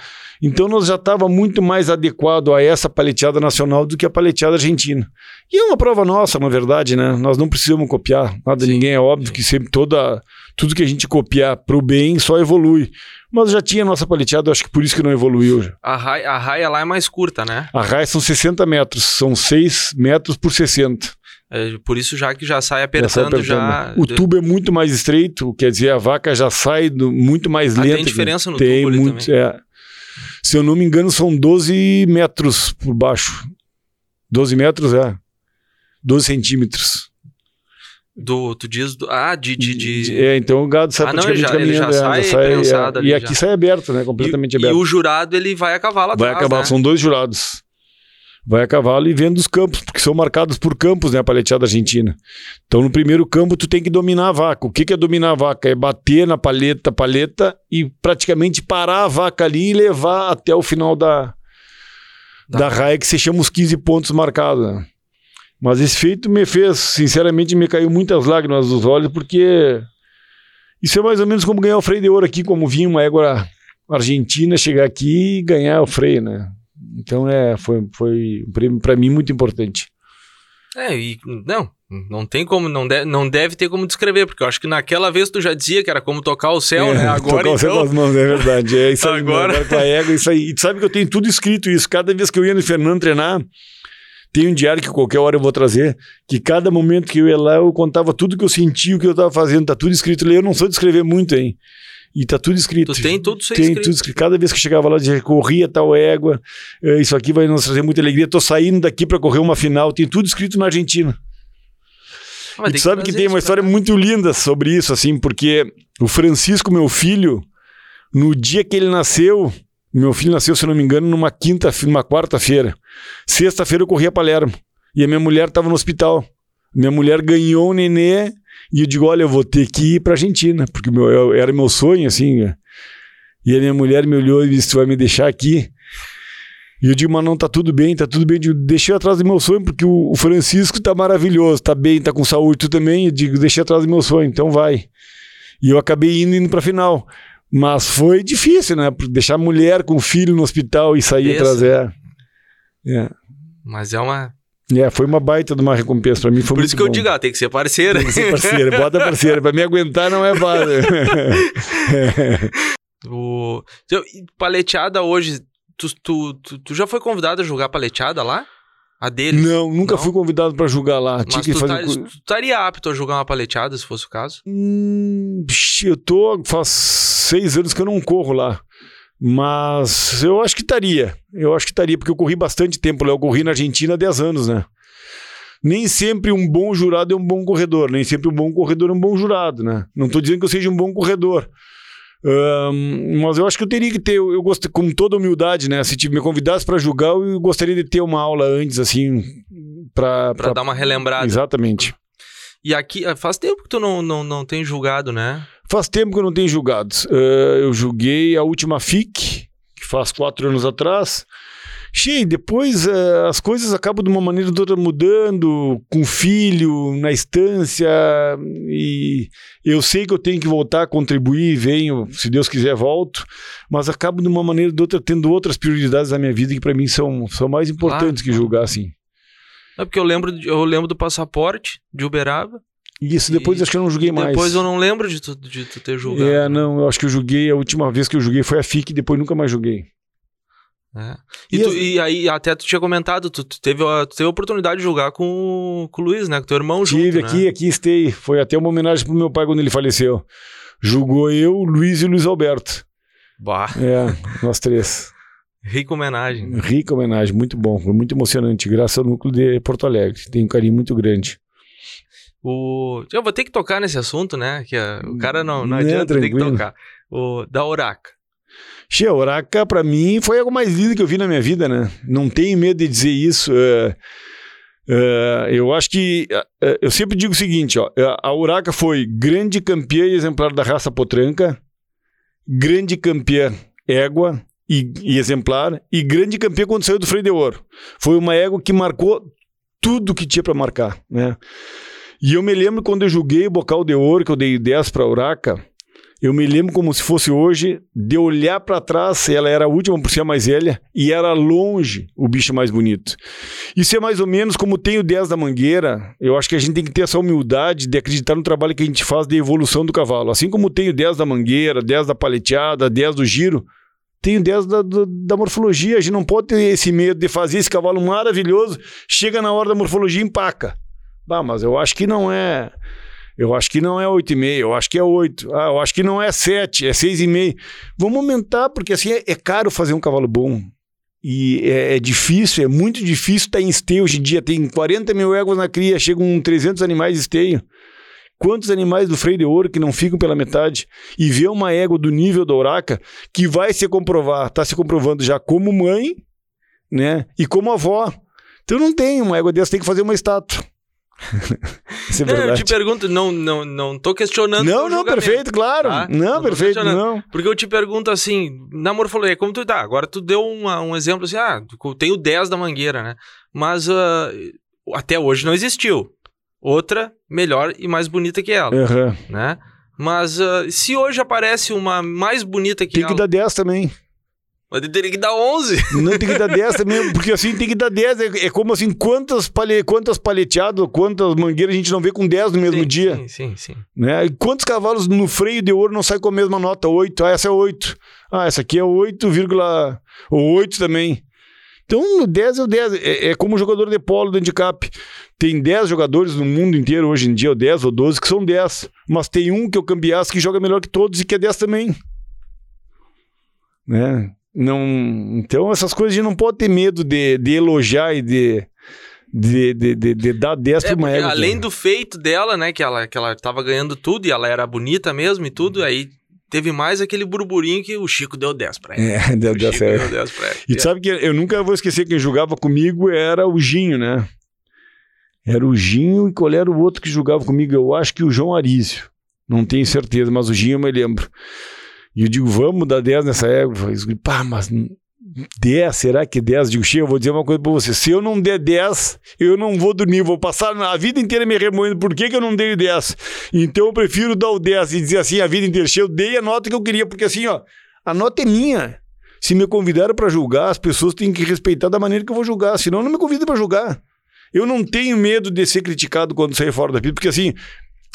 Então nós já estava muito mais adequado a essa paleteada nacional do que a paleteada argentina. E é uma prova nossa, na verdade, né? Nós não precisamos copiar nada de ninguém. É óbvio que sempre toda, tudo que a gente copiar para o bem só evolui. Mas já tinha nossa paleteada, acho que por isso que não evoluiu. A raia, a raia lá é mais curta, né? A raia são 60 metros, são 6 metros por 60. É, por isso já que já sai Já apertando, sai já. apertando. O tubo é muito mais estreito, quer dizer, a vaca já sai do- muito mais Ah, lenta. tem diferença no tem tubo muito, também. é. Se eu não me engano, são 12 metros por baixo. 12 metros, é. 12 centímetros. Do, tu diz. Do, ah, de. de, de- É, então o gado sai Ah, não, praticamente ele já- ele já caminhando. é, sai prensado é. ali E aqui já. sai aberto, né? Completamente e, aberto. E o jurado ele vai a cavalo Vai atrás. a cavalo, né? são dois jurados. Vai a cavalo e vendo os campos, porque são marcados por campos, né, a paleteada argentina. Então, no primeiro campo, tu tem que dominar a vaca. O que, que é dominar a vaca? É bater na paleta, paleta e praticamente parar a vaca ali e levar até o final da, Da- da raia, que se chama os 15 pontos marcados. né? Mas esse feito me fez, sinceramente, me caiu muitas lágrimas dos olhos, porque isso é mais ou menos como ganhar o freio de ouro aqui, como vinha uma égua argentina chegar aqui e ganhar o freio, né? Então é, foi, foi um prêmio para mim muito importante. É, e não, não tem como, não, de, não deve ter como descrever, porque eu acho que naquela vez tu já dizia que era como tocar o céu, é, né? Agora tocar o céu com então. as mãos, é verdade. É isso aí. Agora- Agora com a égua, isso aí. E tu sabe que eu tenho tudo escrito isso. Cada vez que eu ia no Fernando treinar, tem um diário que qualquer hora eu vou trazer, que cada momento que eu ia lá, eu contava tudo que eu sentia, o que eu estava fazendo. Tá tudo escrito ali. Eu não sou de escrever muito, hein? E tá tudo escrito. Tu tem tudo isso aí Tem escrito. tudo escrito. Cada vez que eu chegava lá, eu dizia, corria tal égua, eh, isso aqui vai nos trazer muita alegria. Tô saindo daqui para correr uma final. Tem tudo escrito na Argentina. Ah, E tu sabe que trazer tem uma história muito linda sobre isso, assim, porque o Francisco, meu filho, no dia que ele nasceu, meu filho nasceu, se não me engano, numa quinta, numa quarta-feira. Sexta-feira eu corri a Palermo. E a minha mulher estava no hospital. Minha mulher ganhou o nenê e eu digo, olha, eu vou ter que ir pra Argentina, porque meu, eu- era meu sonho, assim. né? E a minha mulher me olhou e disse, tu vai me deixar aqui? E eu digo, mas não, tá tudo bem, tá tudo bem. Eu digo, deixei atrás do meu sonho, porque o, o Francisco tá maravilhoso, tá bem, tá com saúde, tu também. Eu digo, deixei atrás do meu sonho, então vai. E eu acabei indo, indo pra final. Mas foi difícil, né? Deixar a mulher com o filho no hospital e sair Cabeça. atrás. É. É. Mas é uma. É, foi uma baita de uma recompensa pra mim. Foi Por isso que eu bom. digo, ah, tem que ser parceira. Tem que ser parceira, bota parceira. Pra me aguentar não é fácil. O... Paleteada hoje, tu, tu, tu, tu, já foi convidado a jogar paleteada lá? A dele? Não, nunca Não? fui convidado para jogar lá. Mas tu, fazer... tá, tu estaria apto a jogar uma paleteada, se fosse o caso? Hum, eu tô. Faz seis anos que eu não corro lá. Mas eu acho que estaria. Eu acho que estaria, porque eu corri bastante tempo lá. Eu corri na Argentina há 10 anos, né? Nem sempre um bom jurado é um bom corredor. Nem sempre um bom corredor é um bom jurado, né? Não estou dizendo que eu seja um bom corredor. Um, mas eu acho que eu teria que ter, eu, eu gosto, com toda humildade, né? Se me convidasse para julgar, eu gostaria de ter uma aula antes, assim, para dar uma relembrada. Exatamente. E aqui, ah, faz tempo que tu não, não, não tem julgado, né? Faz tempo que eu não tenho julgado. Uh, eu julguei a última FIC, que faz quatro anos atrás. Cheio, depois uh, as coisas acabam de uma maneira ou de outra mudando, com filho, na estância, e eu sei que eu tenho que voltar a contribuir, venho, se Deus quiser, volto, mas acabo de uma maneira ou de outra tendo outras prioridades na minha vida que para mim são, são mais importantes claro. que julgar, assim. É porque eu lembro, eu lembro do passaporte de Uberaba, isso, depois e, acho que eu não joguei mais. Depois eu não lembro de tu, de tu ter jogado. É, não, eu acho que eu joguei, a última vez que eu joguei foi a FIC, depois nunca mais joguei. É. E, e, tu, as... e, aí, até tu tinha comentado, tu, tu, teve, tu teve a oportunidade de jogar com, com o Luiz, né? Com teu irmão Tive junto, Tive aqui, né? aqui estei. Foi até uma homenagem pro meu pai quando ele faleceu. Jogou eu, Luiz e o Luiz Alberto. Bah. É, nós três. Rica homenagem. Rica homenagem, muito bom, foi muito emocionante. Graças ao núcleo de Porto Alegre. Tem um carinho muito grande. O... Eu vou ter que tocar nesse assunto, né? Que a... o cara não, não, não adianta ter que tocar. O... Da Oraca. Che, a Oraca, pra mim, foi algo mais lindo que eu vi na minha vida, né? Não tenho medo de dizer isso. É... É... eu acho que. É... eu sempre digo o seguinte: ó, a Uraca foi grande campeã e exemplar da raça potranca, grande campeã égua e, e, exemplar, e grande campeã quando saiu do freio de ouro. Foi uma égua que marcou tudo que tinha para marcar, né? E eu me lembro quando eu julguei o bocal de ouro, que eu dei 10 para a Uraca, eu me lembro como se fosse hoje, de olhar para trás, ela era a última por ser a mais velha, e era longe o bicho mais bonito. Isso é mais ou menos como tem o 10 da mangueira, eu acho que a gente tem que ter essa humildade de acreditar no trabalho que a gente faz de evolução do cavalo. Assim como tem o 10 da mangueira, 10 da paleteada, 10 do giro, tem o 10 da, da, da, morfologia. A gente não pode ter esse medo de fazer esse cavalo maravilhoso, chega na hora da morfologia e empaca. Ah, mas eu acho que não é. Eu acho que não é 8,5, eu acho que é 8. Ah, eu acho que não é 7, é 6,5. Vamos aumentar, porque assim é, é, caro fazer um cavalo bom. E é, é, difícil, é muito difícil estar em esteio hoje em dia. Tem 40 mil éguas na cria, chegam 300 animais de esteio. Quantos animais do freio de ouro que não ficam pela metade? E ver uma égua do nível da Uraca que vai se comprovar, está se comprovando já como mãe, né? E como avó. Então não tem uma égua dessa, tem que fazer uma estátua. É não, eu te pergunto, não, não, não tô questionando. Não, não, perfeito, claro. Tá? Não, não perfeito, não. Porque eu te pergunto assim, na morfologia, como tu tá? Agora tu deu uma, um exemplo assim, ah, tem o 10 da mangueira, né? Mas uh, até hoje não existiu. Outra melhor e mais bonita que ela, uhum. né? Mas uh, se hoje aparece uma mais bonita que tem ela... Tem que dar 10 também. Mas teria que dar 11. Não tem que dar 10 também, porque assim tem que dar 10. É, é como assim, quantas, palhe, quantas paleteadas, quantas mangueiras a gente não vê com 10 no mesmo sim, dia? Sim, sim, sim. Né? E quantos cavalos no freio de ouro não sai com a mesma nota? 8. Ah, essa é 8. Ah, essa aqui é 8, ou 8 também. Então, o 10 é o 10. É, é como jogador de polo do handicap. Tem 10 jogadores no mundo inteiro hoje em dia, ou 10 ou 12, que são 10. Mas tem um que é o cambiaço que joga melhor que todos e que é 10 também. Né? Não, então, essas coisas a gente não pode ter medo de, de elogiar e de, de, de, de, de dar 10 é, para uma égua. Além do feito dela, né, que ela, que ela tava ganhando tudo e ela era bonita mesmo e tudo, aí teve mais aquele burburinho que o Chico deu 10 para ela. É, deu, 10, Chico deu 10 pra ela. E tu sabe que eu nunca vou esquecer quem jogava comigo era o Ginho, né? Era o Ginho e qual era o outro que jogava comigo? Eu acho que o João Arísio. Não tenho certeza, mas o Ginho eu me lembro. E eu digo, vamos dar 10 nessa égua. Pá, mas 10, será que 10? Eu digo, Che, eu vou dizer uma coisa pra você. Se eu não der 10, eu não vou dormir. Vou passar a vida inteira me remoendo. Por que, que eu não dei 10? Então eu prefiro dar o 10 e dizer assim a vida inteira. Che, eu dei a nota que eu queria, porque assim, ó, a nota é minha. Se me convidaram para julgar, as pessoas têm que respeitar da maneira que eu vou julgar. Senão, não me convidem para julgar. Eu não tenho medo de ser criticado quando sair fora da pista, porque assim,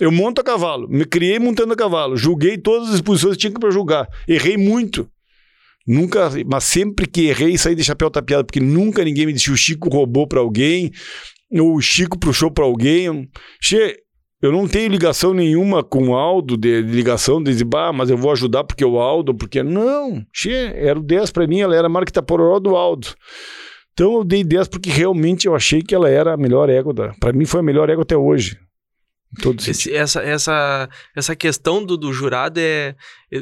Eu monto a cavalo, me criei montando a cavalo, julguei todas as posições que tinha para julgar. Errei muito. Nunca, mas sempre que errei, saí de chapéu tapeado, porque nunca ninguém me disse o Chico roubou para alguém, ou o Chico puxou para alguém. Che, eu não tenho ligação nenhuma com o Aldo, de, de ligação de dizer, bah, mas eu vou ajudar porque o Aldo, porque. Não, che, era o 10 para mim, ela era a marca Pororó do Aldo. Então eu dei 10 porque realmente eu achei que ela era a melhor égua. Para mim foi a melhor égua até hoje. Esse, essa, essa, essa questão do, do jurado é.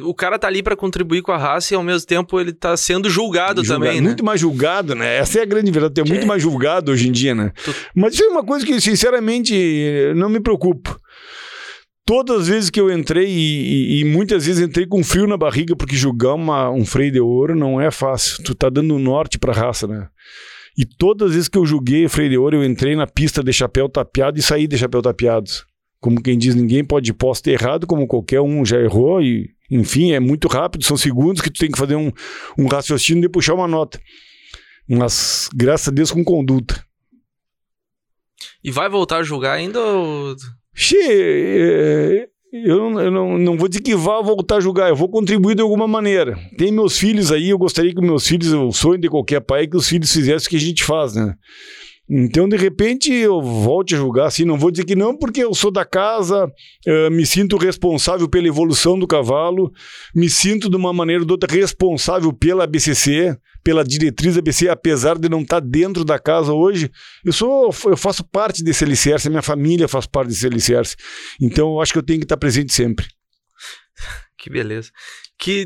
O cara tá ali para contribuir com a raça e ao mesmo tempo ele tá sendo julgado, julgado também. Né? Muito mais julgado, né? Essa é a grande verdade. Tem é. muito mais julgado hoje em dia, né? Tu... Mas isso é uma coisa que, sinceramente, não me preocupo. Todas as vezes que eu entrei, e, e, e, muitas vezes entrei com frio na barriga, porque julgar uma, um freio de ouro não é fácil. Tu tá dando norte pra raça, né? E todas as vezes que eu julguei freio de ouro, eu entrei na pista de chapéu tapeado e saí de chapéu tapeado como quem diz, ninguém pode posto errado, como qualquer um já errou, e enfim, é muito rápido, são segundos que tu tem que fazer um, um raciocínio de puxar uma nota. Mas, graças a Deus, com conduta. E vai voltar a julgar ainda? Ou... Che, é, eu, eu não, não vou dizer que vá voltar a julgar, eu vou contribuir de alguma maneira. Tem meus filhos aí, eu gostaria que meus filhos, o sonho de qualquer pai é que os filhos fizessem o que a gente faz, né? Então, de repente, eu volte a julgar assim, não vou dizer que não, porque eu sou da casa, uh, me sinto responsável pela evolução do cavalo, me sinto de uma maneira ou de outra responsável pela BCC, pela diretriz da BCC, apesar de não estar dentro da casa hoje, eu sou, eu faço parte desse alicerce, minha família faz parte desse alicerce. Então, eu acho que eu tenho que estar presente sempre. Que beleza. Que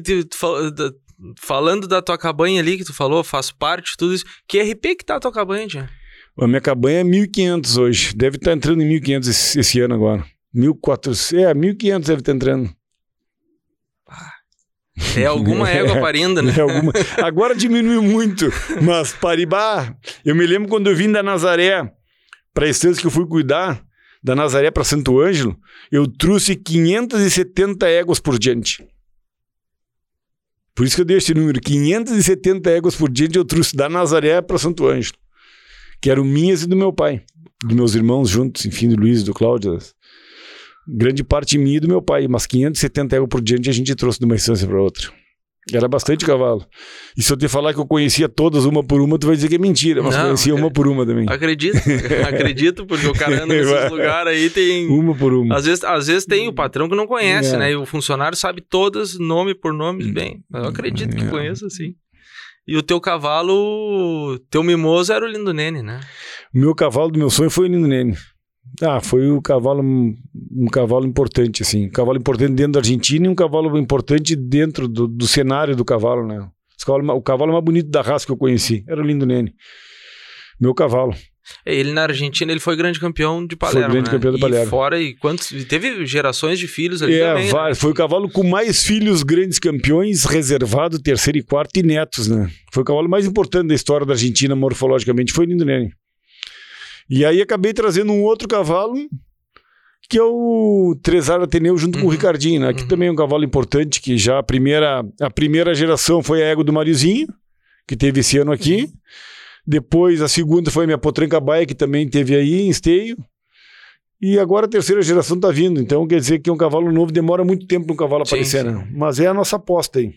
falando da tua cabanha ali que tu falou, faz parte tudo isso. Que RP que tá a tua cabanha, tia? A minha cabanha é 1.500 hoje. Deve estar tá entrando em 1.500 esse, esse, ano agora. 1.400. É, 1.500 deve estar tá entrando. É alguma égua parindo, né? É alguma... Agora diminuiu muito, mas Paribá, eu me lembro quando eu vim da Nazaré para a estância que eu fui cuidar, da Nazaré para Santo Ângelo, eu trouxe 570 éguas por diante. Por isso que eu dei esse número, 570 éguas por diante eu trouxe da Nazaré para Santo Ângelo que eram minhas e do meu pai, dos meus irmãos juntos, enfim, do Luiz, do Cláudio. Grande parte minha e do meu pai, mas 570 euros por diante a gente trouxe de uma instância para outra. Era bastante cavalo. E se eu te falar que eu conhecia todas uma por uma, tu vai dizer que é mentira, mas Não, conhecia uma por uma também. Acredito, acredito, porque o cara anda nesses lugares aí tem. Uma por uma. Às vezes, às vezes tem o patrão que não conhece, é. né? E o funcionário sabe todas, nome por nome, bem. Eu acredito que é. conheça, sim. E o teu cavalo, teu mimoso era o Lindo Nene, né? O meu cavalo do meu sonho foi o Lindo Nene. Ah, foi o cavalo, um cavalo importante, assim. Um cavalo importante dentro da Argentina e um cavalo importante dentro do, do cenário do cavalo, né? Cavalo, o cavalo mais bonito da raça que eu conheci era o Lindo Nene. Meu cavalo. Ele na Argentina ele foi grande campeão de Palermo. Foi grande né? campeão de Palermo. E fora, e quantos. Teve gerações de filhos ali é, também. Né? Foi o cavalo com mais filhos grandes campeões, reservado, terceiro e quarto, e netos, né? Foi o cavalo mais importante da história da Argentina, morfologicamente, foi o Lindo Nene. E aí acabei trazendo um outro cavalo, que é o Trezar Ateneu junto uhum. com o uhum. Ricardinho, né? Que uhum. também é um cavalo importante, que já a primeira, a primeira geração foi a égua do Mariozinho, que teve esse ano aqui. Uhum. Depois a segunda foi a minha potranca baia, que também teve aí em esteio. E agora a terceira geração está vindo. Então quer dizer que um cavalo novo demora muito tempo para um cavalo sim, aparecer, sim. né? Mas é a nossa aposta aí.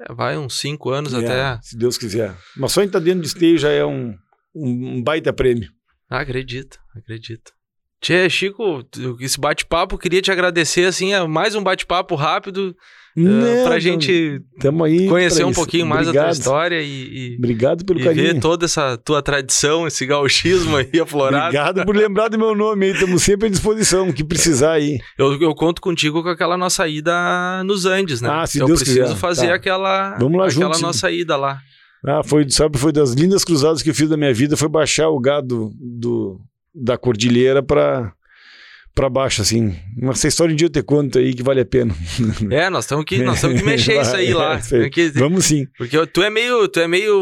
É, vai uns cinco anos é, até. Se Deus quiser. Mas só em estar tá dentro de esteio já é um, um baita prêmio. Ah, acredito, acredito. Tchê, Chico, esse bate-papo, queria te agradecer, assim, é mais um bate-papo rápido. Né, uh, pra gente aí conhecer um pouquinho mais Obrigado. da tua história e, e Obrigado pelo e carinho. ver toda essa tua tradição, esse gauchismo aí aflorado. Obrigado por lembrar do meu nome aí, estamos sempre à disposição, que precisar aí. Eu, eu conto contigo com aquela nossa ida nos Andes, né? Ah, se eu Deus preciso quiser. fazer tá. aquela, Vamos lá aquela juntos, nossa ida lá. Ah, foi, sabe, foi das lindas cruzadas que eu fiz da minha vida, foi baixar o gado do, da cordilheira para para baixo, assim. Essa história um dia eu te conto aí que vale a pena. É, nós estamos que, nós que mexer isso aí lá. É, que, Vamos sim. Porque tu é meio, tu é meio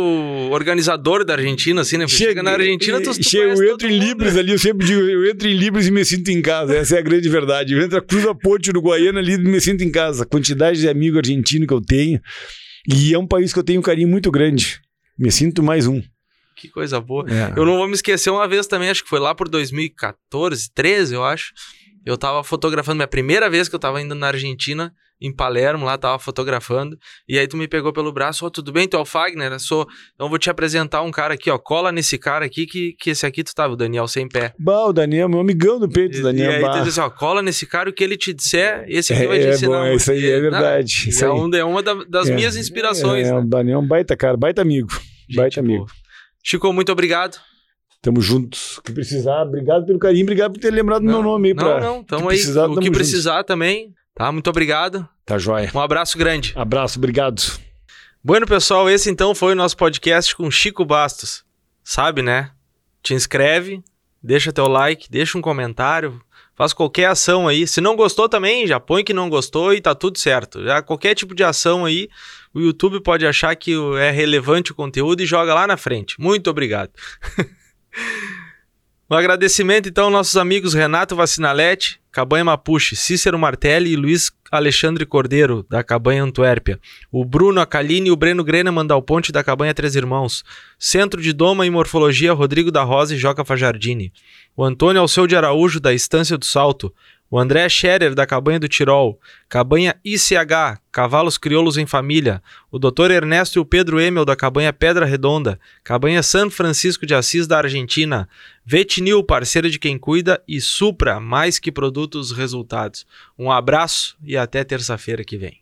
organizador da Argentina, assim, né? chega, chega na Argentina, tu, tu chega, Eu entro em Libres ali, eu sempre digo, eu entro em Libres e me sinto em casa. Essa é a grande verdade. Eu entro a Cruz a Ponte Uruguaiana ali e me sinto em casa. A quantidade de amigo argentino que eu tenho. E é um país que eu tenho um carinho muito grande. Me sinto mais um. Que coisa boa. É. Eu não vou me esquecer uma vez também, acho que foi lá por 2014, 13, eu acho. Eu tava fotografando, minha primeira vez que eu tava indo na Argentina, em Palermo, lá tava fotografando. E aí tu me pegou pelo braço, ô, oh, tudo bem? Tu é o Fagner? Eu sou. Então vou te apresentar um cara aqui, ó. Cola nesse cara aqui, que, que esse aqui tu tava, o Daniel sem pé. Bah, o Daniel, meu amigão do peito, e, Daniel. E aí bah. tu diz assim, ó, cola nesse cara, o que ele te disser, esse aqui é, vai te é ensinar. Bom, isso aí é verdade. Não, isso é, um, é uma da, das É, minhas inspirações. É, né? o Daniel é um baita cara, baita amigo. Gente baita amigo. Chico, muito obrigado. Tamo juntos. O que precisar, obrigado pelo carinho, obrigado por ter lembrado do meu nome aí. Não, pra... não, tamo que aí. precisar, o que precisar também, tá? Muito obrigado. Tá joia. Um abraço grande. Abraço, obrigado. Bueno, pessoal, esse então foi o nosso podcast com Chico Bastos. Sabe, né? Te inscreve, deixa teu like, deixa um comentário, faz qualquer ação aí. Se não gostou também, já põe que não gostou e tá tudo certo. Já qualquer tipo de ação aí, o YouTube pode achar que é relevante o conteúdo e joga lá na frente. Muito obrigado. Um agradecimento então aos nossos amigos Renato Vacinalete, Cabanha Mapuche, Cícero Martelli e Luiz Alexandre Cordeiro, da Cabanha Antuérpia. O Bruno Acaline e o Breno Greneman Dal Ponte, da Cabanha Três Irmãos. Centro de Doma e Morfologia, Rodrigo da Rosa e Joca Fajardini. O Antônio Alceu de Araújo, da Estância do Salto. O André Scherer, da Cabanha do Tirol. Cabanha ICH, Cavalos Crioulos em Família. O Dr. Ernesto e o Pedro Emel, da Cabanha Pedra Redonda. Cabanha San Francisco de Assis, da Argentina. Vetinil, parceiro de quem cuida. E Supra, mais que produtos, resultados. Um abraço e até terça-feira que vem.